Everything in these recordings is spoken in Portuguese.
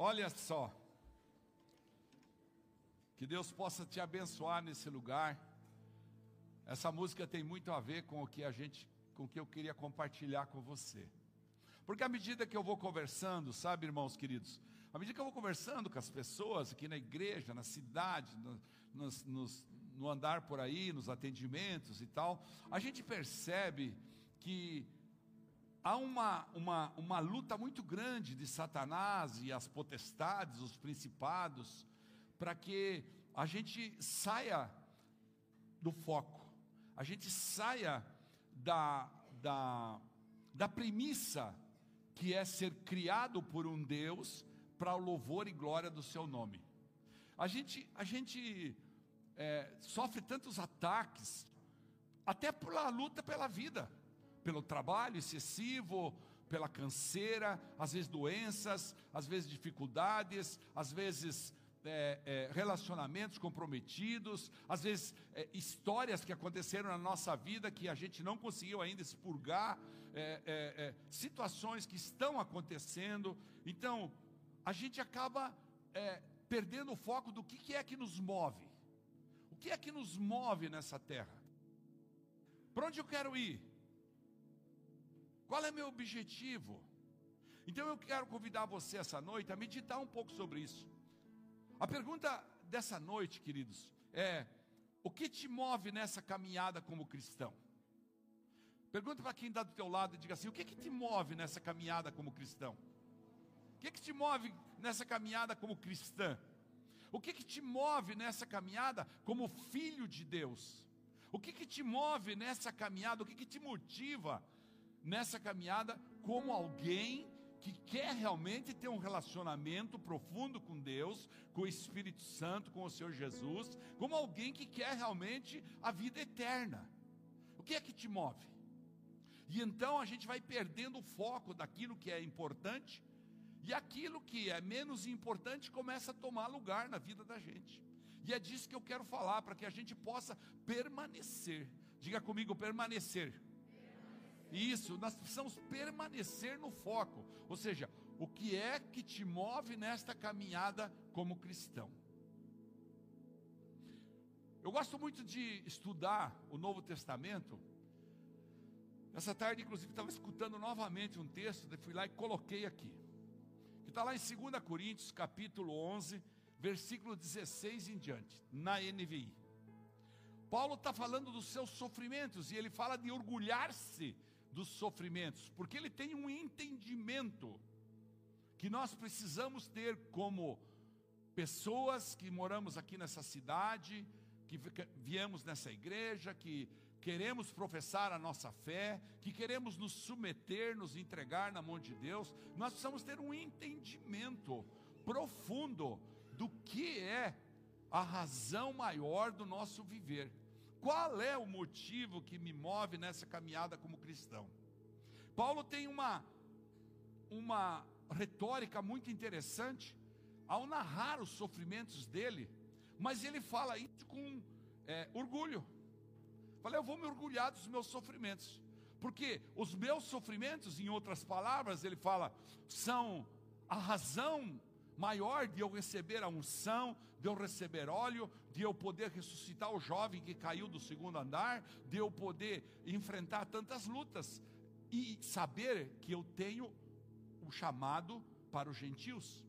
Olha só. Que Deus possa te abençoar nesse lugar. Essa música tem muito a ver com o que a gente, com o que eu queria compartilhar com você. Porque à medida que eu vou conversando, sabe, irmãos queridos, à medida que eu vou conversando com as pessoas aqui na igreja, na cidade, no, nos, nos, no andar por aí, nos atendimentos e tal, a gente percebe que há uma, uma, uma luta muito grande de Satanás e as potestades, os principados, para que a gente saia do foco, a gente saia da, da, da premissa que é ser criado por um Deus para o louvor e glória do seu nome. A gente, a gente é, sofre tantos ataques, até pela luta pela vida, pelo trabalho excessivo, pela canseira, às vezes doenças, às vezes dificuldades, às vezes é, é, relacionamentos comprometidos, às vezes é, histórias que aconteceram na nossa vida que a gente não conseguiu ainda expurgar, é, é, é, situações que estão acontecendo. Então, a gente acaba perdendo o foco do que, que é que nos move. O que é que nos move nessa terra? Para onde eu quero ir? Qual é meu objetivo? Então eu quero convidar você essa noite a meditar um pouco sobre isso. A pergunta dessa noite, queridos, é: o que te move nessa caminhada como cristão? Pergunta para quem está do teu lado e diga assim: o que, que te move nessa caminhada como cristão? O que, que te move nessa caminhada como cristã? O que, que te move nessa caminhada como filho de Deus? O que, que te move nessa caminhada? O que, que te motiva nessa caminhada como alguém que quer realmente ter um relacionamento profundo com Deus, com o Espírito Santo, com o Senhor Jesus, como alguém que quer realmente a vida eterna. O que é que te move? E então a gente vai perdendo o foco daquilo que é importante, e aquilo que é menos importante começa a tomar lugar na vida da gente. E é disso que eu quero falar, para que a gente possa permanecer. Diga comigo, permanecer isso, nós precisamos permanecer no foco. Ou seja, o que é que te move nesta caminhada como cristão? Eu gosto muito de estudar o Novo Testamento. Essa tarde, inclusive, estava escutando novamente um texto, fui lá e coloquei aqui. Que está lá em 2 Coríntios, capítulo 11, versículo 16 em diante, na NVI. Paulo está falando dos seus sofrimentos e ele fala de orgulhar-se dos sofrimentos, porque ele tem um entendimento que nós precisamos ter como pessoas que moramos aqui nessa cidade, que viemos nessa igreja, que queremos professar a nossa fé, que queremos nos submeter, nos entregar na mão de Deus, nós precisamos ter um entendimento profundo do que é a razão maior do nosso viver. Qual é o motivo que me move nessa caminhada como cristão? Paulo tem uma, uma retórica muito interessante ao narrar os sofrimentos dele, mas ele fala isso com é, orgulho. Fala, eu vou me orgulhar dos meus sofrimentos, porque os meus sofrimentos, em outras palavras, ele fala, são a razão maior de eu receber a unção, de eu receber óleo, de eu poder ressuscitar o jovem que caiu do segundo andar, de eu poder enfrentar tantas lutas e saber que eu tenho o chamado para os gentios.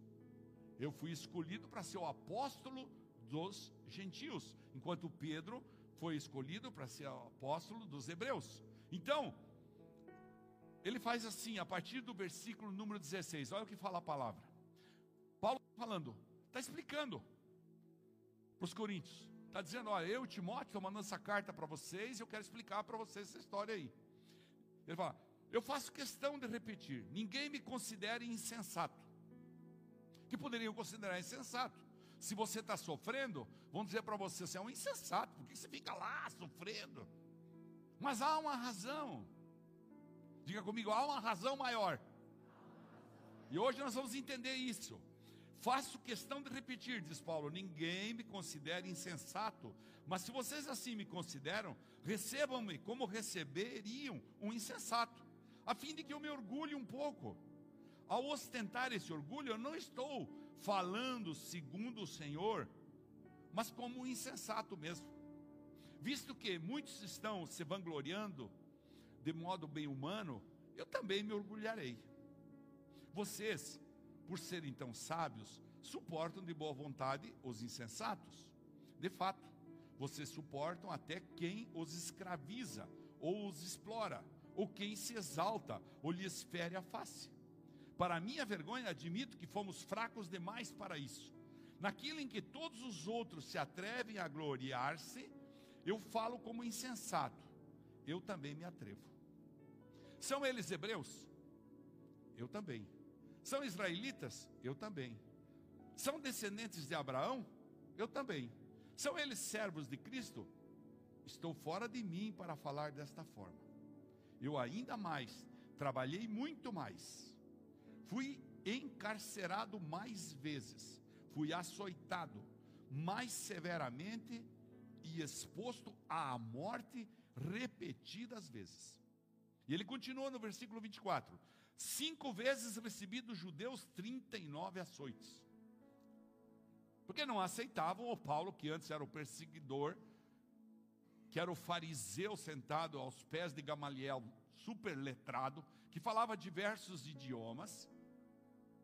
Eu fui escolhido para ser o apóstolo dos gentios, enquanto Pedro foi escolhido para ser o apóstolo dos hebreus. Então, ele faz assim, a partir do versículo número 16, olha o que fala a palavra. Falando, está explicando para os coríntios. Está dizendo, olha, eu, Timóteo, estou mandando essa carta para vocês e eu quero explicar para vocês essa história aí. Ele fala, eu faço questão de repetir, ninguém me considere insensato. Que poderiam considerar insensato. Se você está sofrendo, vão dizer para você, você é um insensato, por que você fica lá sofrendo? Mas há uma razão. Diga comigo, há uma razão maior. E hoje nós vamos entender isso. Faço questão de repetir, diz Paulo: ninguém me considera insensato, mas se vocês assim me consideram, recebam-me como receberiam um insensato, a fim de que eu me orgulhe um pouco. ao ostentar esse orgulho, eu não estou falando segundo o Senhor, mas como um insensato mesmo. Visto que muitos estão se vangloriando de modo bem humano, eu também me orgulharei. Vocês, por serem tão sábios, suportam de boa vontade os insensatos. De fato, vocês suportam até quem os escraviza ou os explora, ou quem se exalta ou lhes fere a face. Para minha vergonha, admito que fomos fracos demais para isso. Naquilo em que todos os outros se atrevem a gloriar-se, eu falo como insensato. Eu também me atrevo. São eles hebreus? Eu também. São israelitas? Eu também. São descendentes de Abraão? Eu também. São eles servos de Cristo? Estou fora de mim para falar desta forma. Eu ainda mais, trabalhei muito mais. Fui encarcerado mais vezes. Fui açoitado mais severamente e exposto à morte repetidas vezes. E ele continua no versículo 24: Cinco vezes recebi dos judeus 39 açoites. Porque não aceitavam o Paulo, que antes era o perseguidor, que era o fariseu sentado aos pés de Gamaliel, super letrado, que falava diversos idiomas,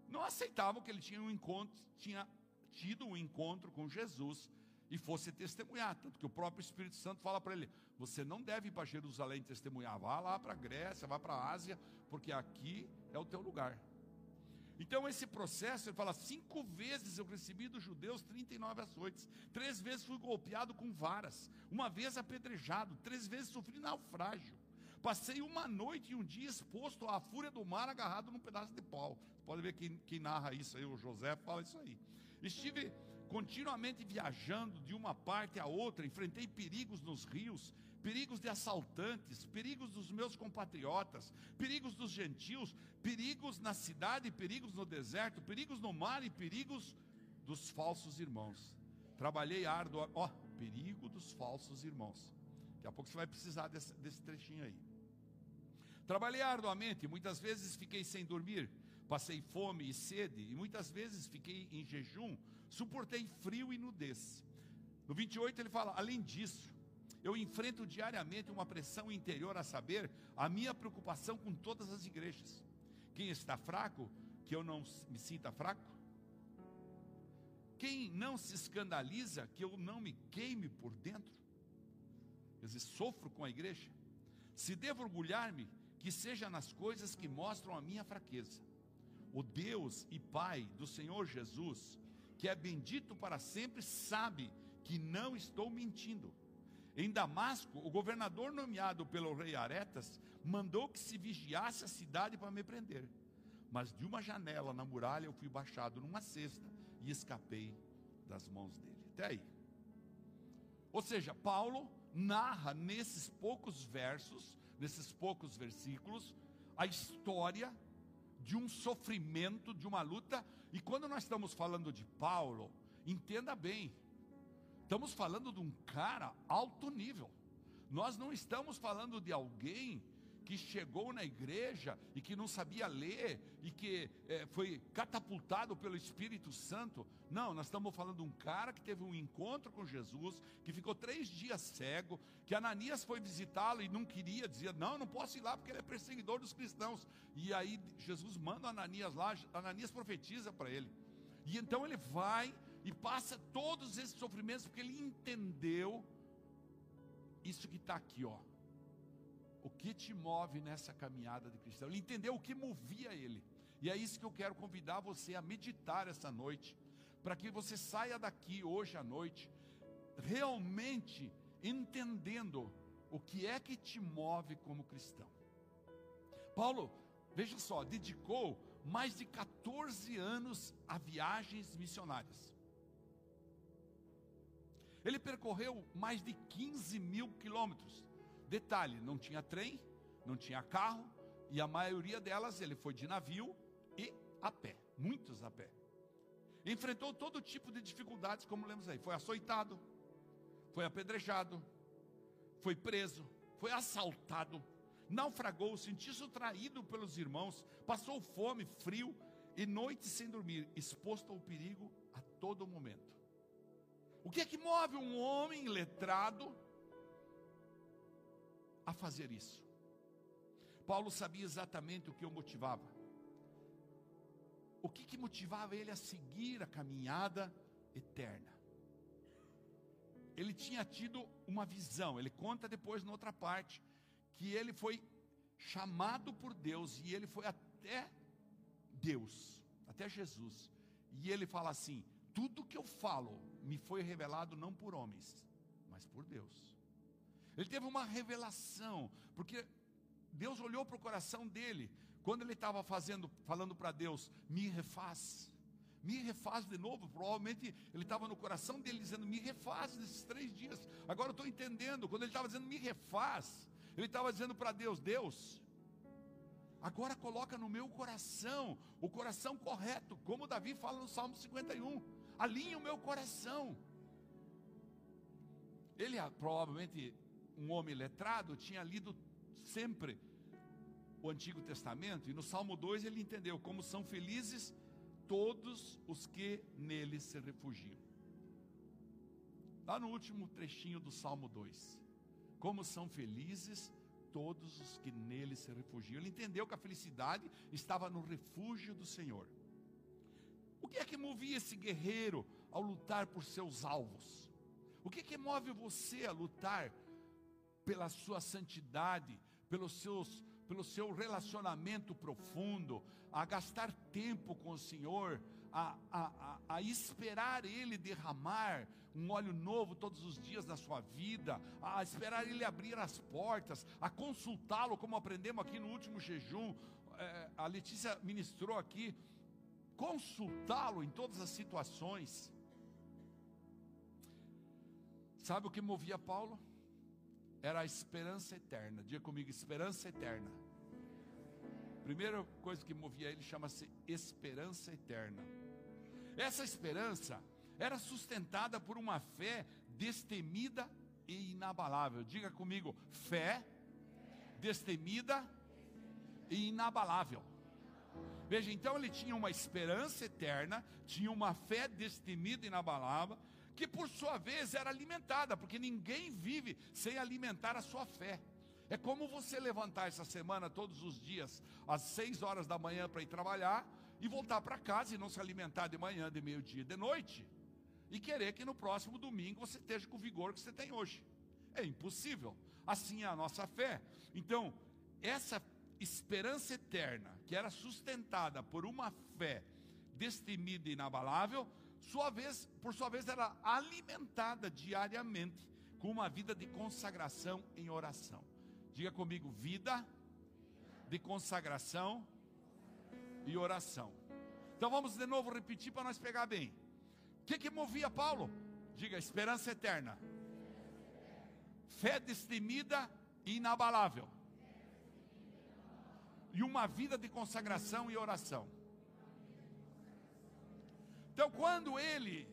não aceitavam que ele tinha um encontro, tinha tido um encontro com Jesus e fosse testemunhar. Tanto que o próprio Espírito Santo fala para ele: você não deve ir para Jerusalém testemunhar, vá lá para a Grécia, vá para a Ásia, porque aqui é o teu lugar. Então, esse processo, ele fala: cinco vezes eu recebi dos judeus 39 açoites, três vezes fui golpeado com varas, uma vez apedrejado, três vezes sofri naufrágio. Passei uma noite e um dia exposto à fúria do mar, agarrado num pedaço de pau. Você pode ver quem, quem narra isso aí, o José fala isso aí. Estive continuamente viajando de uma parte a outra, enfrentei perigos nos rios, perigos de assaltantes, perigos dos meus compatriotas, perigos dos gentios, perigos na cidade, perigos no deserto, perigos no mar e perigos dos falsos irmãos. Trabalhei árduo, ó, perigo dos falsos irmãos. Daqui a pouco você vai precisar desse, desse trechinho aí. Trabalhei arduamente, muitas vezes fiquei sem dormir, passei fome e sede, e muitas vezes fiquei em jejum, suportei frio e nudez. No 28 ele fala: além disso, eu enfrento diariamente uma pressão interior, a saber, a minha preocupação com todas as igrejas. Quem está fraco, que eu não me sinta fraco? Quem não se escandaliza, que eu não me queime por dentro? Quer dizer, sofro com a igreja. Se devo orgulhar-me, que seja nas coisas que mostram a minha fraqueza. O Deus e Pai do Senhor Jesus, que é bendito para sempre, sabe que não estou mentindo. Em Damasco, o governador nomeado pelo rei Aretas mandou que se vigiasse a cidade para me prender. Mas de uma janela na muralha eu fui baixado numa cesta e escapei das mãos dele. Até aí. Ou seja, Paulo narra nesses poucos versos nesses poucos versículos, a história de um sofrimento, de uma luta. E quando nós estamos falando de Paulo, entenda bem, estamos falando de um cara alto nível. Nós não estamos falando de alguém que chegou na igreja e que não sabia ler e que é, foi catapultado pelo Espírito Santo. Não, nós estamos falando de um cara que teve um encontro com Jesus, que ficou três dias cego, que Ananias foi visitá-lo e não queria, dizia: Não, não posso ir lá porque ele é perseguidor dos cristãos. E aí Jesus manda Ananias lá, Ananias profetiza para ele. E então ele vai e passa todos esses sofrimentos porque ele entendeu isso que está aqui, ó o que te move nessa caminhada de cristão. Ele entendeu o que movia ele. E é isso que eu quero convidar você a meditar essa noite, para que você saia daqui hoje à noite realmente entendendo o que é que te move como cristão. Paulo, veja só, dedicou mais de 14 anos a viagens missionárias. Ele percorreu mais de 15 mil quilômetros. Detalhe: não tinha trem, não tinha carro, e a maioria delas ele foi de navio e a pé, muitos a pé. Enfrentou todo tipo de dificuldades, como lemos aí. Foi açoitado, foi apedrejado, foi preso, foi assaltado, naufragou, sentiu-se traído pelos irmãos, passou fome, frio e noite sem dormir, exposto ao perigo a todo momento. O que é que move um homem letrado a fazer isso? Paulo sabia exatamente o que o motivava. O que, que motivava ele a seguir a caminhada eterna? Ele tinha tido uma visão, ele conta depois na outra parte, que ele foi chamado por Deus e ele foi até Deus, até Jesus. E ele fala assim: tudo que eu falo me foi revelado não por homens, mas por Deus. Ele teve uma revelação, porque Deus olhou para o coração dele, quando ele estava fazendo, falando para Deus, me refaz, me refaz de novo. Provavelmente ele estava no coração dele dizendo, me refaz nesses três dias. Agora eu estou entendendo, quando ele estava dizendo, me refaz, ele estava dizendo para Deus, Deus, agora coloca no meu coração o coração correto, como Davi fala no Salmo 51, alinha o meu coração. Ele ah, provavelmente um homem letrado tinha lido sempre o Antigo Testamento, e no Salmo 2 ele entendeu como são felizes todos os que nele se refugiam. Lá no último trechinho do Salmo 2, como são felizes todos os que nele se refugiam. Ele entendeu que a felicidade estava no refúgio do Senhor. O que é que movia esse guerreiro ao lutar por seus alvos? O que é que move você a lutar pela sua santidade, pelos seus, pelo seu relacionamento profundo, a gastar tempo com o Senhor, a, a, a, a, esperar Ele derramar um óleo novo todos os dias na sua vida, a esperar Ele abrir as portas, a consultá-lo, como aprendemos aqui no último jejum. É, a Letícia ministrou aqui, consultá-lo em todas as situações. Sabe o que movia Paulo? Era a esperança eterna. Diga comigo, esperança eterna. Primeira coisa que movia ele chama-se esperança eterna. Essa esperança era sustentada por uma fé destemida e inabalável. Diga comigo, fé destemida e inabalável. Veja, então ele tinha uma esperança eterna, tinha uma fé destemida e inabalável, que por sua vez era alimentada, porque ninguém vive sem alimentar a sua fé. É como você levantar essa semana todos os dias às seis horas da manhã para ir trabalhar e voltar para casa e não se alimentar de manhã, de meio-dia, de noite e querer que no próximo domingo você esteja com o vigor que você tem hoje. É impossível. Assim é a nossa fé. Então, essa esperança eterna, que era sustentada por uma fé destemida e inabalável, sua vez, por sua vez, era alimentada diariamente com uma vida de consagração em oração. Diga comigo, vida de consagração e oração. Então vamos de novo repetir para nós pegar bem. O que, que movia Paulo? Diga, esperança eterna, fé destemida e inabalável, e uma vida de consagração e oração. Então, quando ele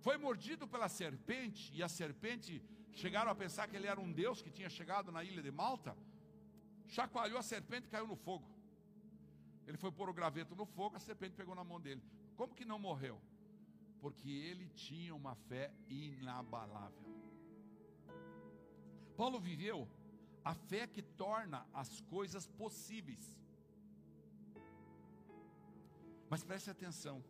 foi mordido pela serpente, e a serpente chegaram a pensar que ele era um deus que tinha chegado na ilha de Malta, chacoalhou a serpente e caiu no fogo. Ele foi pôr o graveto no fogo, a serpente pegou na mão dele. Como que não morreu? Porque ele tinha uma fé inabalável. Paulo viveu a fé que torna as coisas possíveis. Mas preste atenção.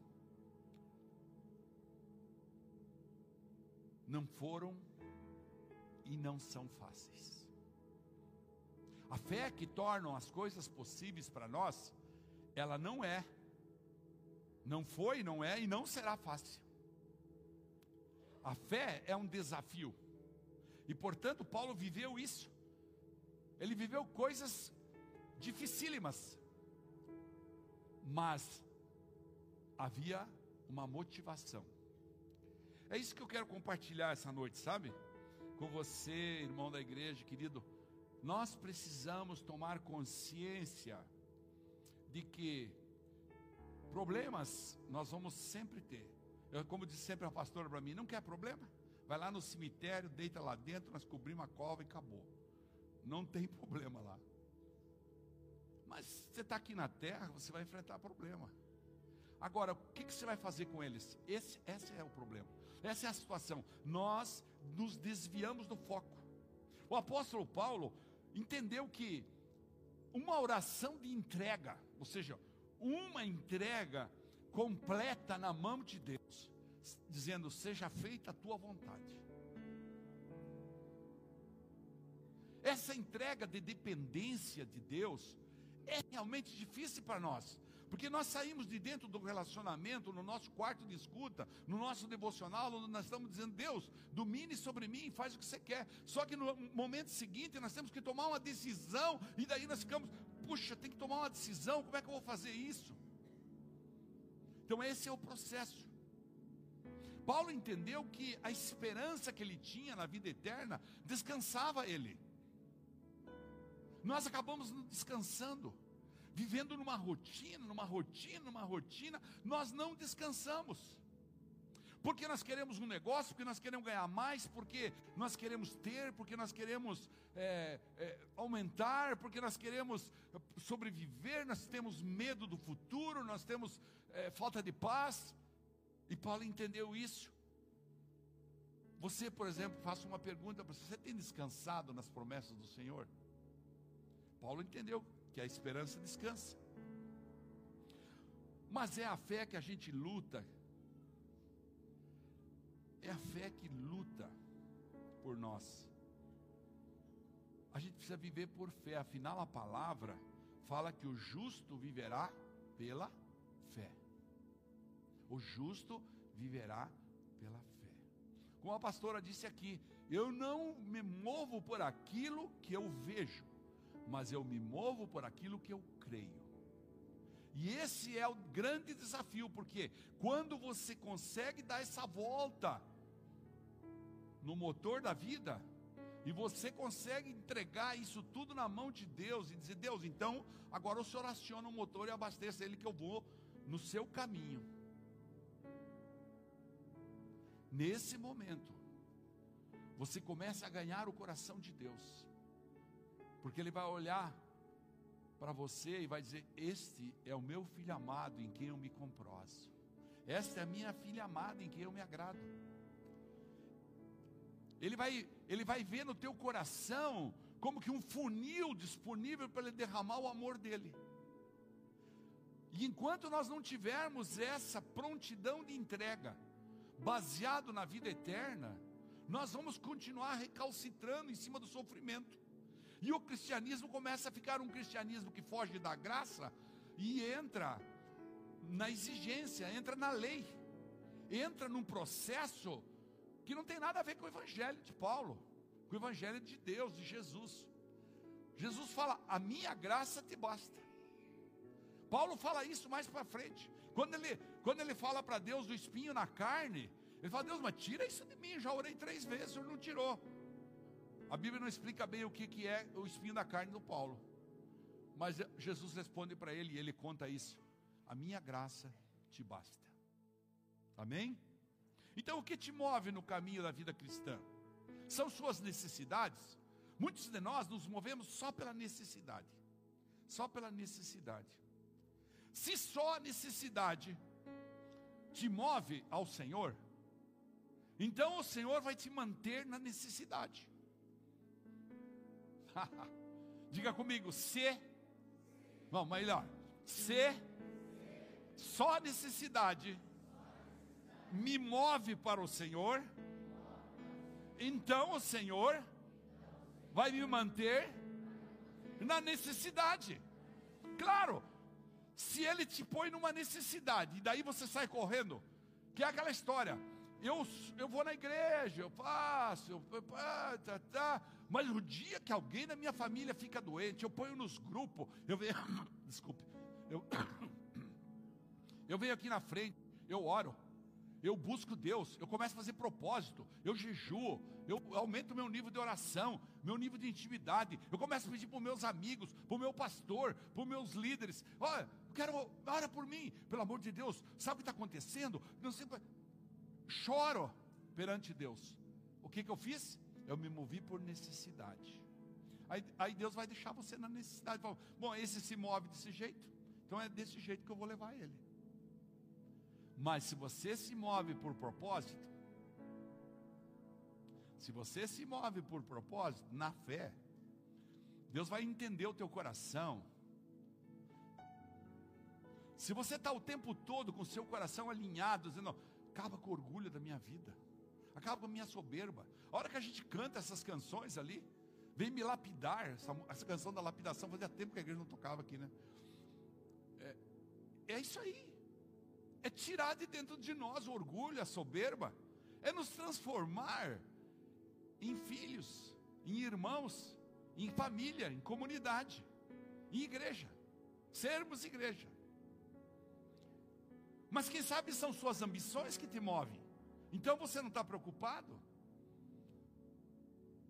Não foram e não são fáceis. A fé que torna as coisas possíveis para nós, ela não é, não foi, não é e não será fácil. A fé é um desafio, e portanto, Paulo viveu isso. Ele viveu coisas dificílimas, mas havia uma motivação. É isso que eu quero compartilhar essa noite, sabe? Com você, irmão da igreja, querido. Nós precisamos tomar consciência de que problemas nós vamos sempre ter. Eu, como disse sempre a pastora para mim, não quer problema? Vai lá no cemitério, deita lá dentro, nós cobrimos a cova e acabou. Não tem problema lá. Mas você está aqui na terra, você vai enfrentar problema. Agora, o que, que você vai fazer com eles? Esse, esse é o problema. Essa é a situação. Nós nos desviamos do foco. O apóstolo Paulo entendeu que uma oração de entrega, ou seja, uma entrega completa na mão de Deus, dizendo: Seja feita a tua vontade. Essa entrega de dependência de Deus é realmente difícil para nós. Porque nós saímos de dentro do relacionamento, no nosso quarto de escuta, no nosso devocional, onde nós estamos dizendo, Deus, domine sobre mim, faz o que você quer. Só que no momento seguinte nós temos que tomar uma decisão, e daí nós ficamos, puxa, tem que tomar uma decisão, como é que eu vou fazer isso? Então esse é o processo. Paulo entendeu que a esperança que ele tinha na vida eterna descansava ele. Nós acabamos descansando vivendo numa rotina, numa rotina, numa rotina, nós não descansamos. Porque nós queremos um negócio, porque nós queremos ganhar mais, porque nós queremos ter, porque nós queremos é, é, aumentar, porque nós queremos sobreviver, nós temos medo do futuro, nós temos é, falta de paz. E Paulo entendeu isso. Você, por exemplo, faça uma pergunta para você: você tem descansado nas promessas do Senhor? Paulo entendeu que a esperança descansa. Mas é a fé que a gente luta. É a fé que luta por nós. A gente precisa viver por fé, afinal a palavra fala que o justo viverá pela fé. O justo viverá pela fé. Como a pastora disse aqui, eu não me movo por aquilo que eu vejo, mas eu me movo por aquilo que eu creio. E esse é o grande desafio, porque quando você consegue dar essa volta no motor da vida, e você consegue entregar isso tudo na mão de Deus e dizer: Deus, então agora o Senhor aciona o motor e abasteça ele que eu vou no seu caminho. Nesse momento, você começa a ganhar o coração de Deus. Porque ele vai olhar para você e vai dizer: Este é o meu filho amado em quem eu me comproso. Esta é a minha filha amada em quem eu me agrado. Ele vai, ele vai ver no teu coração como que um funil disponível para ele derramar o amor dele. E enquanto nós não tivermos essa prontidão de entrega, baseado na vida eterna, nós vamos continuar recalcitrando em cima do sofrimento. E o cristianismo começa a ficar um cristianismo que foge da graça e entra na exigência, entra na lei, entra num processo que não tem nada a ver com o evangelho de Paulo, com o evangelho de Deus, de Jesus. Jesus fala: "A minha graça te basta". Paulo fala isso mais para frente. Quando ele, quando ele fala para Deus do espinho na carne, ele fala: Deus, mas tira isso de mim. Já orei três vezes, o Senhor não tirou. A Bíblia não explica bem o que, é o espinho da carne do Paulo. Mas Jesus responde para ele e ele conta isso: A minha graça te basta. Amém? Então o que te move no caminho da vida cristã? São suas necessidades? Muitos de nós nos movemos só pela necessidade. Só pela necessidade. Se só a necessidade te move ao Senhor, então o Senhor vai te manter na necessidade. Diga comigo, se. Vamos, melhor. Se só necessidade me move para o Senhor, então o Senhor vai me manter na necessidade. Claro, se Ele te põe numa necessidade, e daí você sai correndo, que é aquela história. Eu, eu vou na igreja, eu faço, eu, tá, tá, mas o dia que alguém da minha família fica doente, eu ponho nos grupos, eu venho, desculpe, eu, eu venho aqui na frente, eu oro, eu busco Deus, eu começo a fazer propósito, eu jejuo, eu aumento meu nível de oração, meu nível de intimidade, eu começo a pedir para os meus amigos, para o meu pastor, para os meus líderes, olha, eu quero, ora por mim, pelo amor de Deus, sabe o que está acontecendo? Não sei, choro perante Deus. O que, que eu fiz? Eu me movi por necessidade. Aí, aí Deus vai deixar você na necessidade. Fala, Bom, esse se move desse jeito, então é desse jeito que eu vou levar ele. Mas se você se move por propósito, se você se move por propósito, na fé, Deus vai entender o teu coração. Se você está o tempo todo com o seu coração alinhado, dizendo, acaba com o orgulho da minha vida, acaba com a minha soberba. A hora que a gente canta essas canções ali, vem me lapidar, essa, essa canção da lapidação, fazia tempo que a igreja não tocava aqui, né? É, é isso aí. É tirar de dentro de nós o orgulho, a soberba. É nos transformar em filhos, em irmãos, em família, em comunidade, em igreja. Sermos igreja. Mas quem sabe são suas ambições que te movem. Então você não está preocupado.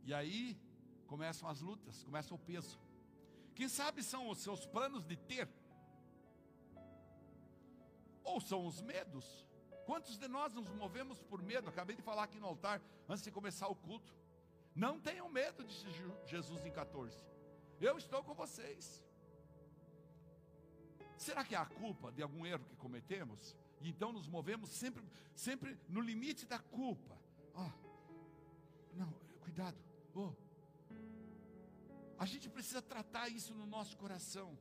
E aí começam as lutas, começa o peso. Quem sabe são os seus planos de ter. Ou são os medos. Quantos de nós nos movemos por medo? Acabei de falar aqui no altar, antes de começar o culto. Não tenham medo, disse Jesus em 14. Eu estou com vocês. Será que é a culpa de algum erro que cometemos? E então nos movemos sempre, sempre no limite da culpa. Ah, não, cuidado. Oh. A gente precisa tratar isso no nosso coração.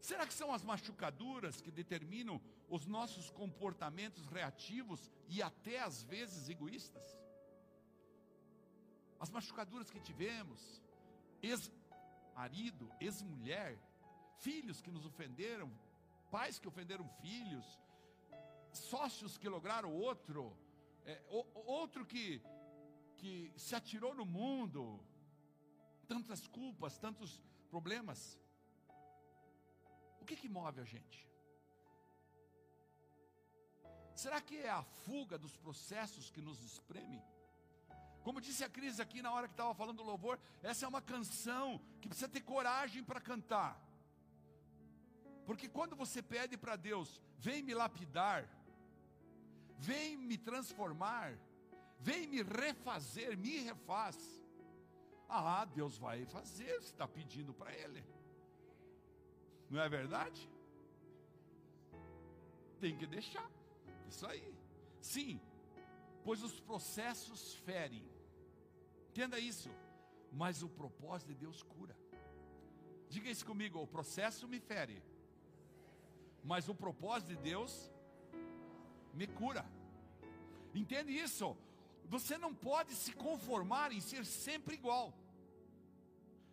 Será que são as machucaduras que determinam os nossos comportamentos reativos e até às vezes egoístas? As machucaduras que tivemos, ex-marido, ex-mulher, filhos que nos ofenderam, pais que ofenderam filhos, sócios que lograram outro, é, outro que, que se atirou no mundo, tantas culpas, tantos problemas. O que que move a gente? Será que é a fuga dos processos que nos espreme? Como disse a Cris aqui na hora que estava falando do louvor, essa é uma canção que precisa ter coragem para cantar. Porque quando você pede para Deus, vem me lapidar, vem me transformar, vem me refazer, me refaz. Ah, Deus vai fazer, você está pedindo para Ele. Não é verdade? Tem que deixar. Isso aí. Sim, pois os processos ferem. Entenda isso. Mas o propósito de Deus cura. Diga isso comigo: o processo me fere, mas o propósito de Deus me cura. Entende isso? Você não pode se conformar em ser sempre igual.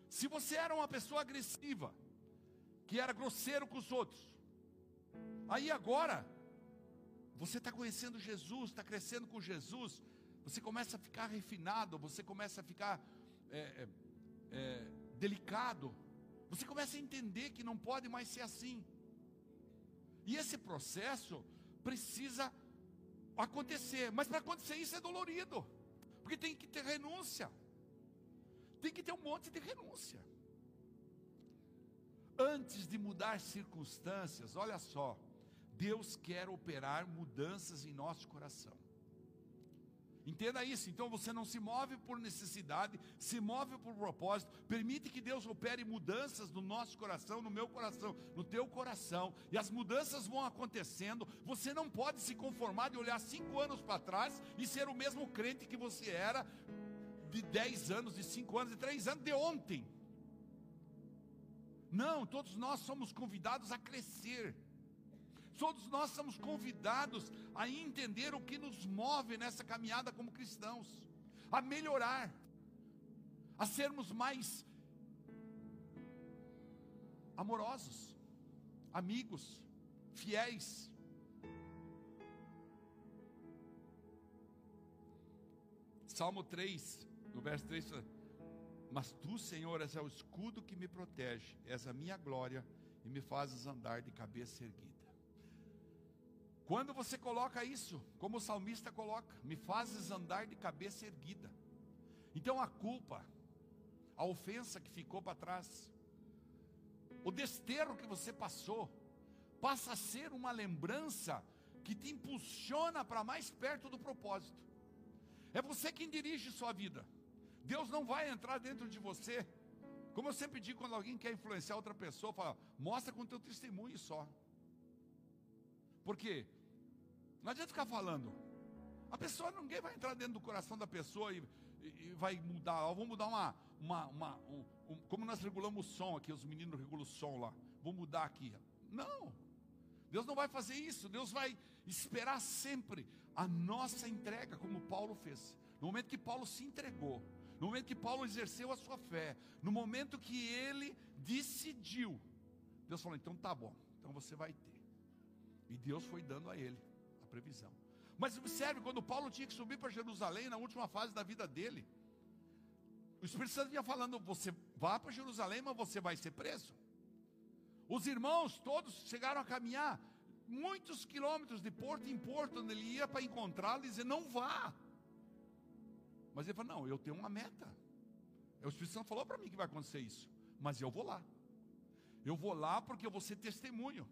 Se você era uma pessoa agressiva, que era grosseiro com os outros, aí agora, você está conhecendo Jesus, está crescendo com Jesus, você começa a ficar refinado, você começa a ficar é, é, é, delicado, você começa a entender que não pode mais ser assim. E esse processo precisa acontecer, mas para acontecer isso é dolorido, porque tem que ter renúncia, tem que ter um monte de renúncia. Antes de mudar circunstâncias, olha só, Deus quer operar mudanças em nosso coração. Entenda isso. Então você não se move por necessidade, se move por propósito. Permite que Deus opere mudanças no nosso coração, no meu coração, no teu coração. E as mudanças vão acontecendo. Você não pode se conformar de olhar cinco anos para trás e ser o mesmo crente que você era de dez anos, de cinco anos, de três anos, de ontem. Não, todos nós somos convidados a crescer. Todos nós somos convidados a entender o que nos move nessa caminhada como cristãos, a melhorar, a sermos mais amorosos, amigos, fiéis. Salmo 3, no verso 3, mas tu, Senhor, és o escudo que me protege, és a minha glória e me fazes andar de cabeça erguida. Quando você coloca isso, como o salmista coloca, me fazes andar de cabeça erguida. Então a culpa, a ofensa que ficou para trás, o desterro que você passou, passa a ser uma lembrança que te impulsiona para mais perto do propósito. É você quem dirige sua vida. Deus não vai entrar dentro de você Como eu sempre digo, quando alguém quer influenciar outra pessoa, fala, mostra com teu testemunho só. Por quê? Não adianta ficar falando. A pessoa, ninguém vai entrar dentro do coração da pessoa e, e, e vai mudar. vamos mudar uma, uma, uma um, um, como nós regulamos o som aqui, os meninos regulam o som lá. Vou mudar aqui. Não. Deus não vai fazer isso. Deus vai esperar sempre a nossa entrega, como Paulo fez. No momento que Paulo se entregou, no momento que Paulo exerceu a sua fé, no momento que ele decidiu, Deus falou: então tá bom, então você vai ter. E Deus foi dando a ele previsão. Mas observe, quando Paulo tinha que subir para Jerusalém, na última fase da vida dele, o Espírito Santo vinha falando: você vá para Jerusalém, mas você vai ser preso. Os irmãos todos chegaram a caminhar muitos quilômetros de porto em porto, onde ele ia para encontrá-lo e dizer: não vá. Mas ele falou: não, eu tenho uma meta. O Espírito Santo falou para mim que vai acontecer isso, mas eu vou lá. Eu vou lá porque eu vou ser testemunho.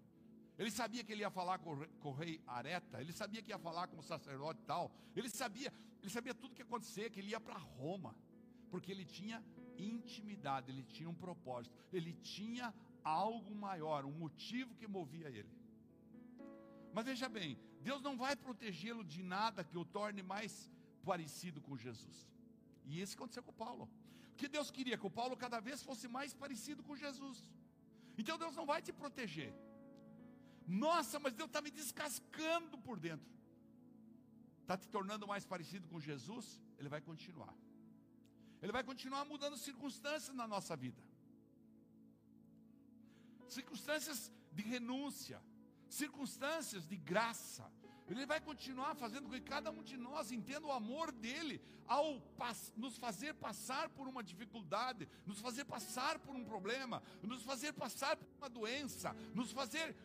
Ele sabia que ele ia falar com, o rei Areta, ele sabia que ia falar com o sacerdote tal. Ele sabia, ele sabia tudo que ia acontecer, que ele ia para Roma, porque ele tinha intimidade, ele tinha um propósito, ele tinha algo maior, um motivo que movia ele. Mas veja bem, Deus não vai protegê-lo de nada que o torne mais parecido com Jesus. E isso aconteceu com Paulo. Porque Deus queria que o Paulo cada vez fosse mais parecido com Jesus. Então Deus não vai te proteger. Nossa, mas Deus está me descascando por dentro. Está te tornando mais parecido com Jesus? Ele vai continuar. Ele vai continuar mudando circunstâncias na nossa vida. Circunstâncias de renúncia, circunstâncias de graça. Ele vai continuar fazendo com que cada um de nós entenda o amor dele ao nos fazer passar por uma dificuldade, nos fazer passar por um problema, nos fazer passar por uma doença, nos fazer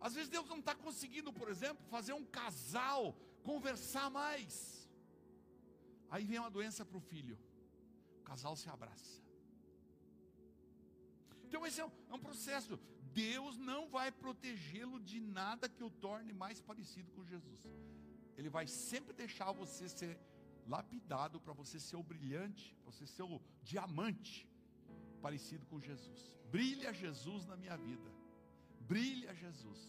às vezes Deus não está conseguindo, por exemplo, fazer um casal conversar mais. Aí vem uma doença para o filho. O casal se abraça. Então esse é um, é um processo. Deus não vai protegê-lo de nada que o torne mais parecido com Jesus. Ele vai sempre deixar você ser lapidado para você ser o brilhante, para você ser o diamante parecido com Jesus. Brilha Jesus na minha vida. Brilha Jesus.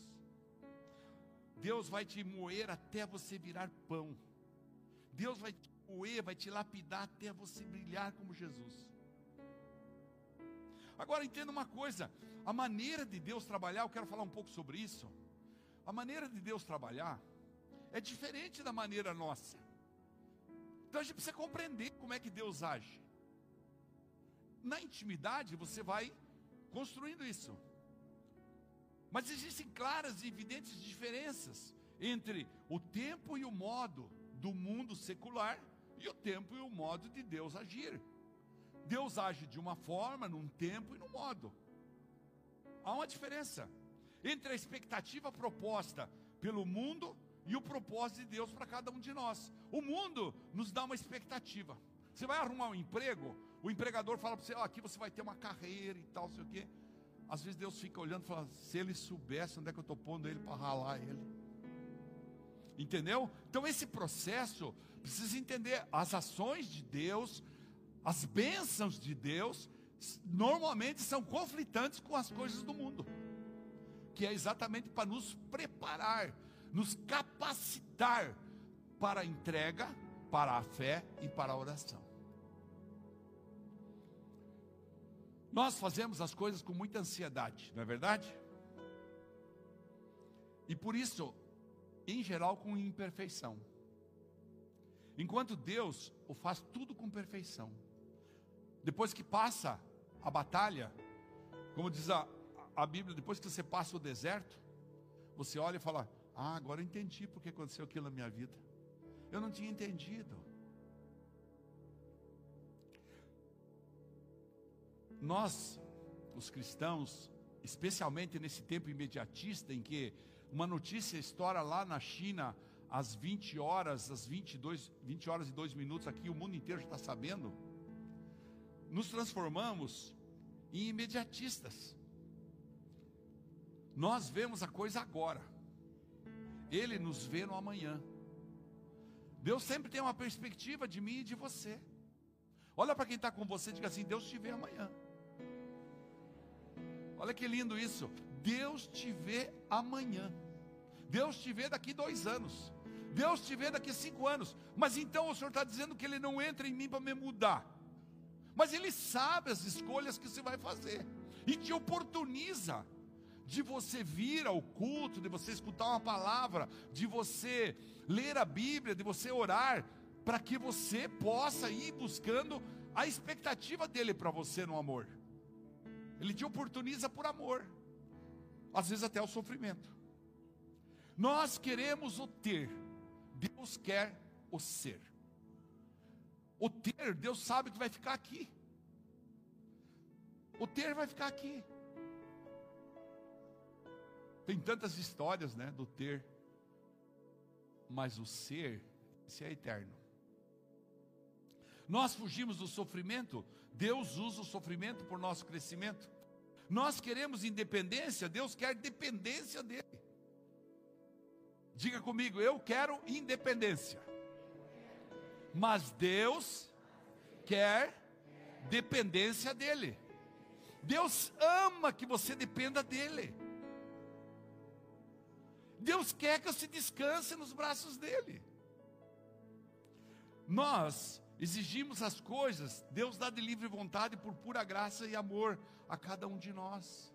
Deus vai te moer até você virar pão. Deus vai te moer, vai te lapidar até você brilhar como Jesus. Agora entenda uma coisa: a maneira de Deus trabalhar, eu quero falar um pouco sobre isso. A maneira de Deus trabalhar é diferente da maneira nossa. Então a gente precisa compreender como é que Deus age. Na intimidade, você vai construindo isso. Mas existem claras e evidentes diferenças entre o tempo e o modo do mundo secular e o tempo e o modo de Deus agir. Deus age de uma forma, num tempo e num modo. Há uma diferença entre a expectativa proposta pelo mundo e o propósito de Deus para cada um de nós. O mundo nos dá uma expectativa. Você vai arrumar um emprego, o empregador fala para você: oh, aqui você vai ter uma carreira e tal, sei o quê. Às vezes Deus fica olhando e fala: se ele soubesse onde é que eu estou pondo ele para ralar ele. Entendeu? Então esse processo precisa entender as ações de Deus, as bênçãos de Deus, normalmente são conflitantes com as coisas do mundo, que é exatamente para nos preparar, nos capacitar para a entrega, para a fé e para a oração. Nós fazemos as coisas com muita ansiedade, não é verdade? E por isso, em geral, com imperfeição. Enquanto Deus o faz tudo com perfeição. Depois que passa a batalha, como diz a, a Bíblia, depois que você passa o deserto, você olha e fala: Ah, agora eu entendi porque aconteceu aquilo na minha vida. Eu não tinha entendido. Nós, os cristãos, especialmente nesse tempo imediatista em que uma notícia estoura lá na China às 20 horas, às 22, 20 horas e 2 minutos aqui, o mundo inteiro já está sabendo, nos transformamos em imediatistas. Nós vemos a coisa agora. Ele nos vê no amanhã. Deus sempre tem uma perspectiva de mim e de você. Olha para quem está com você e diga assim: Deus te vê amanhã. Olha que lindo isso. Deus te vê amanhã. Deus te vê daqui dois anos. Deus te vê daqui cinco anos. Mas então o Senhor está dizendo que Ele não entra em mim para me mudar. Mas Ele sabe as escolhas que você vai fazer. E te oportuniza de você vir ao culto, de você escutar uma palavra, de você ler a Bíblia, de você orar, para que você possa ir buscando a expectativa dele para você no amor. Ele te oportuniza por amor, às vezes até o sofrimento. Nós queremos o ter, Deus quer o ser. O ter, Deus sabe que vai ficar aqui. O ter vai ficar aqui. Tem tantas histórias, né, do ter. Mas o ser, esse é eterno. Nós fugimos do sofrimento, Deus usa o sofrimento por nosso crescimento. Nós queremos independência, Deus quer dependência dele. Diga comigo, eu quero independência. Mas Deus quer dependência dele. Deus ama que você dependa dele. Deus quer que você descanse nos braços dele. Nós exigimos as coisas, Deus dá de livre vontade por pura graça e amor a cada um de nós.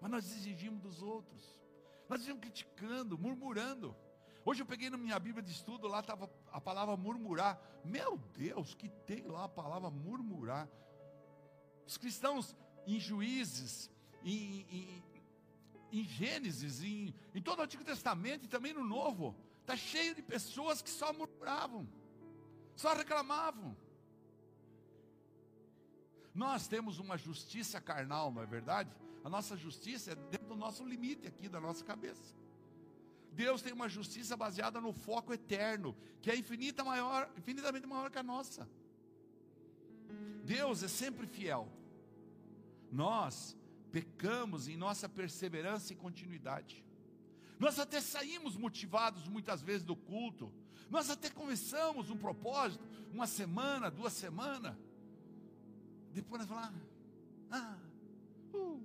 Mas nós exigimos dos outros. Nós estamos criticando, murmurando. Hoje eu peguei na minha Bíblia de estudo, lá estava a palavra murmurar. Meu Deus, que tem lá a palavra murmurar. Os cristãos em juízes, em, em, em Gênesis, em, em todo o Antigo Testamento e também no Novo, está cheio de pessoas que só murmuravam só reclamavam. Nós temos uma justiça carnal, não é verdade? A nossa justiça é dentro do nosso limite aqui, da nossa cabeça. Deus tem uma justiça baseada no foco eterno, que é infinita maior, infinitamente maior que a nossa. Deus é sempre fiel. Nós pecamos em nossa perseverança e continuidade. Nós até saímos motivados muitas vezes do culto, nós até começamos um propósito, uma semana, duas semanas. Depois nós falamos, ah, uh.